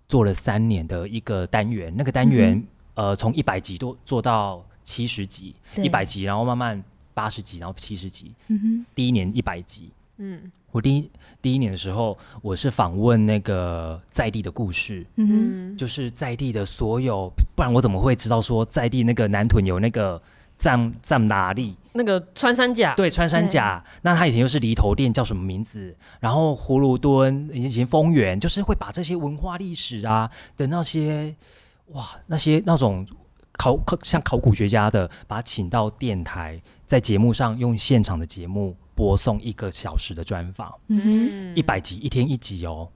做了三年的一个单元，那个单元、嗯、呃从一百集多做到七十集，一百集，然后慢慢。八十集，然后七十集。嗯哼，第一年一百集。嗯，我第一第一年的时候，我是访问那个在地的故事。嗯哼，就是在地的所有，不然我怎么会知道说在地那个南屯有那个藏藏哪里？那个穿山甲。对，穿山甲。嗯、那他以前又是犁头店，叫什么名字？然后葫芦墩以前丰原，就是会把这些文化历史啊的那些哇，那些那种考考像考古学家的，把他请到电台。在节目上用现场的节目播送一个小时的专访，嗯，一百集一天一集哦，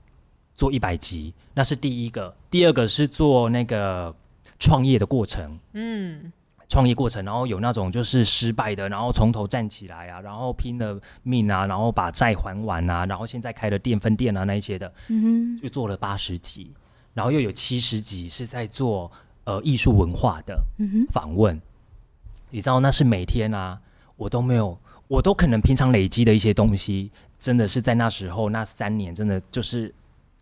做一百集，那是第一个。第二个是做那个创业的过程，嗯，创业过程，然后有那种就是失败的，然后从头站起来啊，然后拼了命啊，然后把债还完啊，然后现在开了店分店啊那一些的，就做了八十集，然后又有七十集是在做呃艺术文化的访问，嗯，你知道那是每天啊。我都没有，我都可能平常累积的一些东西，真的是在那时候那三年，真的就是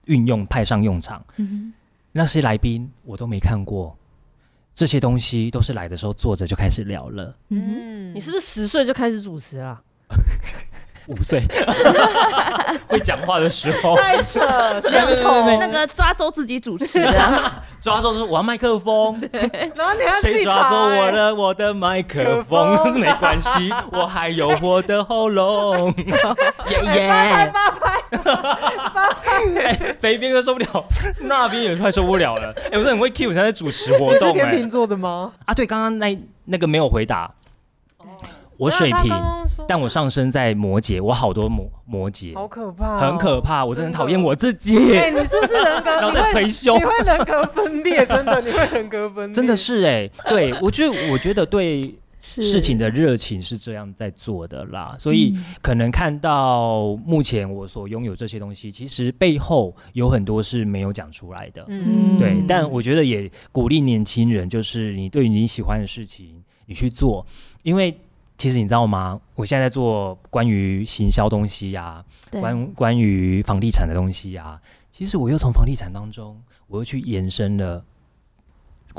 运用派上用场。嗯，那些来宾我都没看过，这些东西都是来的时候坐着就开始聊了。嗯，你是不是十岁就开始主持啊？五岁 会讲话的时候，太扯，像那个抓周自己主持的，抓周说我要麦克风，然后你要谁抓走我的我的麦克风？没关系，我还有我的喉咙。耶耶，八拍八拍，北边都受不了，那边也快受不了了。哎，我是很会 Q，才在主持活动。天秤座的吗？啊，对，刚刚那那个没有回答。我水瓶，但我上升在摩羯，我好多摩摩羯，好可怕，很可怕，我真的很讨厌我自己。哎，你是不是人格？然后在捶胸，你会人格分裂，真的，你会人格分裂，真的是哎，对我觉得，我觉得对事情的热情是这样在做的啦，所以可能看到目前我所拥有这些东西，其实背后有很多是没有讲出来的，嗯，对，但我觉得也鼓励年轻人，就是你对于你喜欢的事情，你去做，因为。其实你知道吗？我现在在做关于行销东西呀、关关于房地产的东西呀、啊。其实我又从房地产当中，我又去延伸了。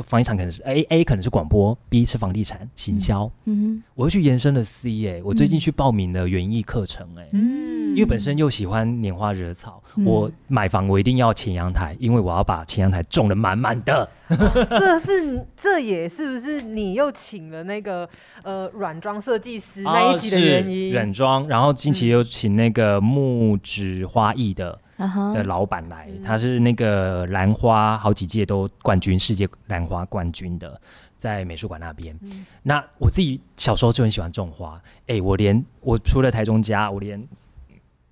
房地产可能是 A A 可能是广播，B 是房地产行销。嗯哼，我又去延伸了 C 哎，我最近去报名了园艺课程哎。嗯。因为本身又喜欢拈花惹草，嗯、我买房我一定要前阳台，因为我要把前阳台种的满满的。哦、这是这也是不是你又请了那个呃软装设计师那一集的原因？软装，然后近期又请那个木质花艺的的老板来，他是那个兰花好几届都冠军，世界兰花冠军的，在美术馆那边。那我自己小时候就很喜欢种花，哎，我连我除了台中家，我连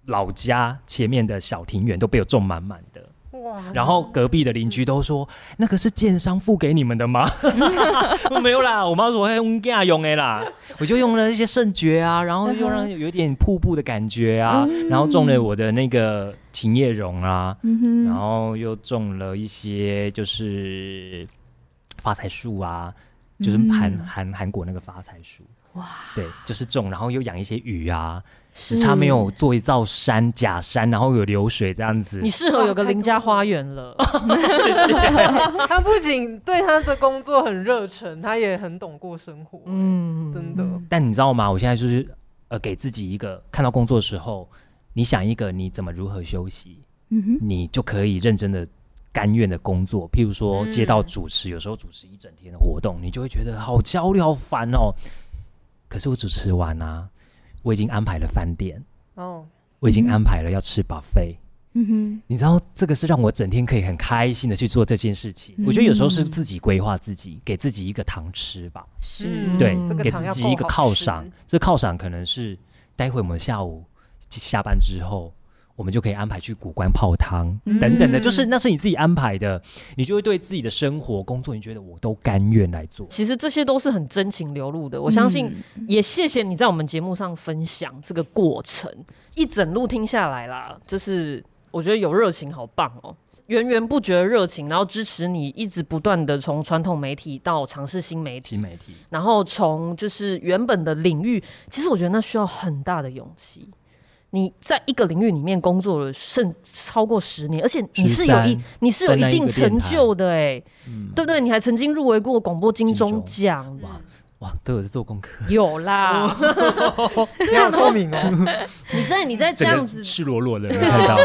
老家前面的小庭院都被我种满满的。然后隔壁的邻居都说：“那个是建商付给你们的吗？” 没有啦，我妈说：“嘿，我们家用的啦。”我就用了一些圣蕨啊，然后又让有点瀑布的感觉啊，然后种了我的那个琴叶榕啊，然后又种了一些就是发财树啊，就是韩韩韩国那个发财树。哇，对，就是种，然后又养一些鱼啊。只差没有做一造山假山，然后有流水这样子。你适合有个邻家花园了。谢谢。他不仅对他的工作很热忱，他也很懂过生活。嗯，真的。但你知道吗？我现在就是呃，给自己一个看到工作的时候，你想一个你怎么如何休息，嗯哼，你就可以认真的、甘愿的工作。譬如说接到主持，有时候主持一整天的活动，你就会觉得好焦虑、好烦哦。可是我主持完啊。我已经安排了饭店哦，我已经安排了要吃 buffet。嗯哼，你知道这个是让我整天可以很开心的去做这件事情。我觉得有时候是自己规划自己，给自己一个糖吃吧。是，对，给自己一个犒赏。这犒赏可能是待会我们下午下班之后。我们就可以安排去古关泡汤等等的，就是那是你自己安排的，你就会对自己的生活、工作，你觉得我都甘愿来做。其实这些都是很真情流露的，我相信也谢谢你在我们节目上分享这个过程，一整路听下来啦，就是我觉得有热情，好棒哦，源源不绝的热情，然后支持你一直不断的从传统媒体到尝试新媒体，新媒体，然后从就是原本的领域，其实我觉得那需要很大的勇气。你在一个领域里面工作了甚超过十年，而且你是有一你是有一定成就的哎、欸，嗯、对不对？你还曾经入围过广播金钟奖，哇哇，都有在做功课，有啦，你好聪明哦！你在你在这样子赤裸裸的 没看到。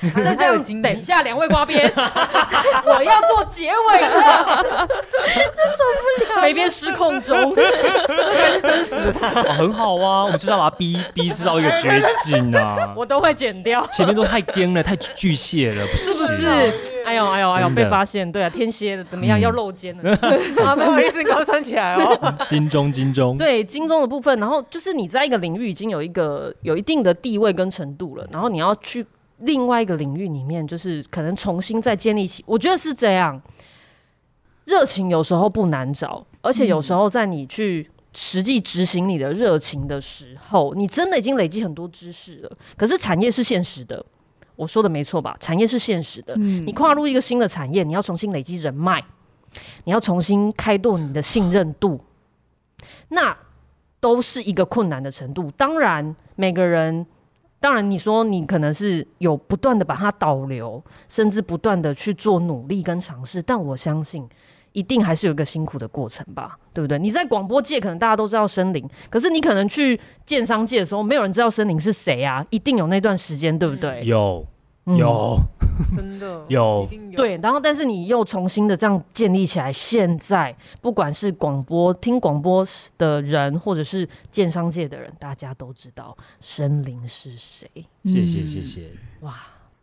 在这样，等一下，两位瓜边，我要做结尾了，受不了，肥边失控中，真死他，很好啊，我们就是要把它逼逼制造一个绝境啊，我都会剪掉，前面都太僵了，太巨蟹了，是不是？哎呦哎呦哎呦，被发现，对啊，天蝎的怎么样？要露肩了，啊，不好意思，给我穿起来哦，金钟金钟，对金钟的部分，然后就是你在一个领域已经有一个有一定的地位跟程度了，然后你要去。另外一个领域里面，就是可能重新再建立起，我觉得是这样。热情有时候不难找，而且有时候在你去实际执行你的热情的时候，你真的已经累积很多知识了。可是产业是现实的，我说的没错吧？产业是现实的，你跨入一个新的产业，你要重新累积人脉，你要重新开拓你的信任度，那都是一个困难的程度。当然，每个人。当然，你说你可能是有不断的把它导流，甚至不断的去做努力跟尝试，但我相信一定还是有一个辛苦的过程吧，对不对？你在广播界可能大家都知道森林，可是你可能去建商界的时候，没有人知道森林是谁啊，一定有那段时间，对不对？有。有，真的 有，对，然后但是你又重新的这样建立起来。现在不管是广播听广播的人，或者是建商界的人，大家都知道森林是谁。谢谢谢谢。哇，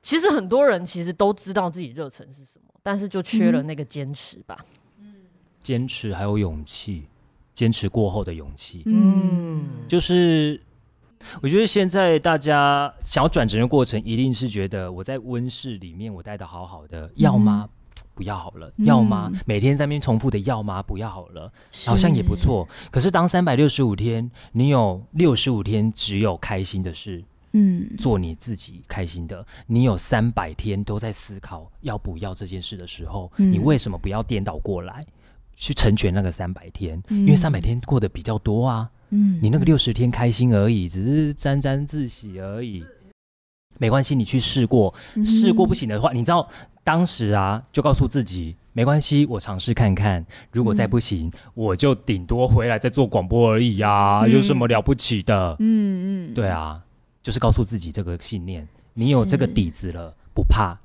其实很多人其实都知道自己热忱是什么，但是就缺了那个坚持吧。嗯，坚持还有勇气，坚持过后的勇气。嗯，就是。我觉得现在大家想要转职的过程，一定是觉得我在温室里面我待的好好的，要吗？不要好了，要吗？每天在那边重复的要吗？不要好了，好像也不错。可是当三百六十五天，你有六十五天只有开心的事，嗯，做你自己开心的，你有三百天都在思考要不要这件事的时候，你为什么不要颠倒过来去成全那个三百天？因为三百天过得比较多啊。嗯，你那个六十天开心而已，只是沾沾自喜而已，没关系。你去试过，试过不行的话，你知道当时啊，就告诉自己没关系，我尝试看看。如果再不行，我就顶多回来再做广播而已呀，有什么了不起的？嗯嗯，对啊，就是告诉自己这个信念，你有这个底子了，不怕，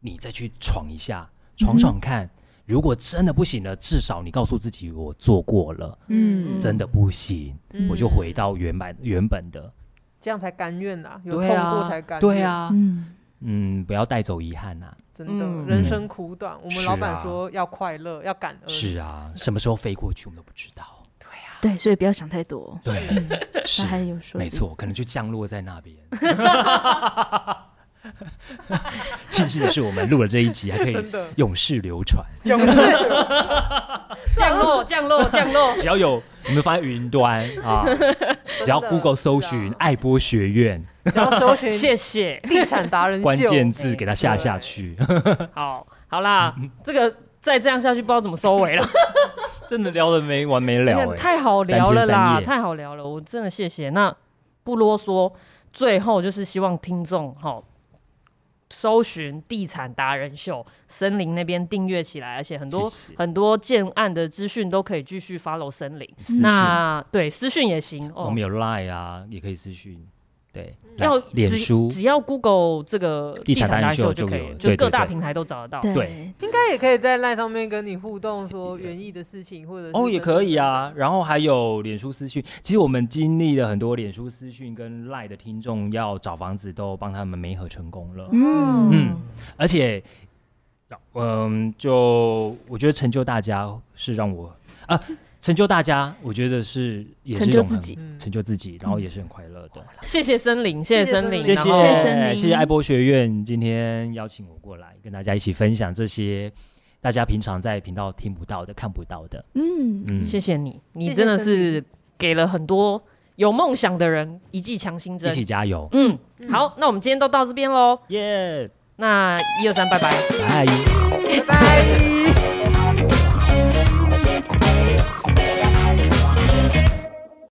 你再去闯一下，闯闯看。如果真的不行了，至少你告诉自己我做过了。嗯，真的不行，嗯、我就回到原版原本的，这样才甘愿呐。有痛过才甘愿。对啊，对啊。嗯，嗯，不要带走遗憾呐、啊。真的，嗯、人生苦短，我们老板说要快乐，啊、要感恩。是啊，什么时候飞过去我们都不知道。对、啊，对，所以不要想太多。对，是，还有说，没错，可能就降落在那边。庆幸的是，我们录了这一集，还可以永世流传。永世降落，降落，降落。只要有，你们发在云端啊，只要 Google 搜寻爱播学院，只要搜寻，谢谢地产达人关键字，给它下下去。好，好啦，这个再这样下去，不知道怎么收尾了。真的聊的没完没了，太好聊了啦，太好聊了。我真的谢谢。那不啰嗦，最后就是希望听众哈。搜寻地产达人秀，森林那边订阅起来，而且很多很多建案的资讯都可以继续 follow 森林。那对私讯也行，我们有 Line 啊，也可以私讯。对，要脸书只要 Google 这个地产达人秀就可以，就各大平台都找得到。对，应该也可以在 Line 上面跟你互动，说园艺的事情，或者哦也可以啊。然后还有脸书私讯，其实我们经历了很多脸书私讯跟 Line 的听众要找房子，都帮他们媒合成功了。嗯嗯，而且，嗯，就我觉得成就大家是让我啊。成就大家，我觉得是也是成就自己，成就自己，然后也是很快乐的。谢谢森林，谢谢森林，谢谢谢谢爱播学院今天邀请我过来，跟大家一起分享这些大家平常在频道听不到的、看不到的。嗯。嗯，谢谢你，你真的是给了很多有梦想的人一剂强心针，一起加油。嗯，好，那我们今天都到这边喽。耶，那一二三，拜拜，拜 拜拜。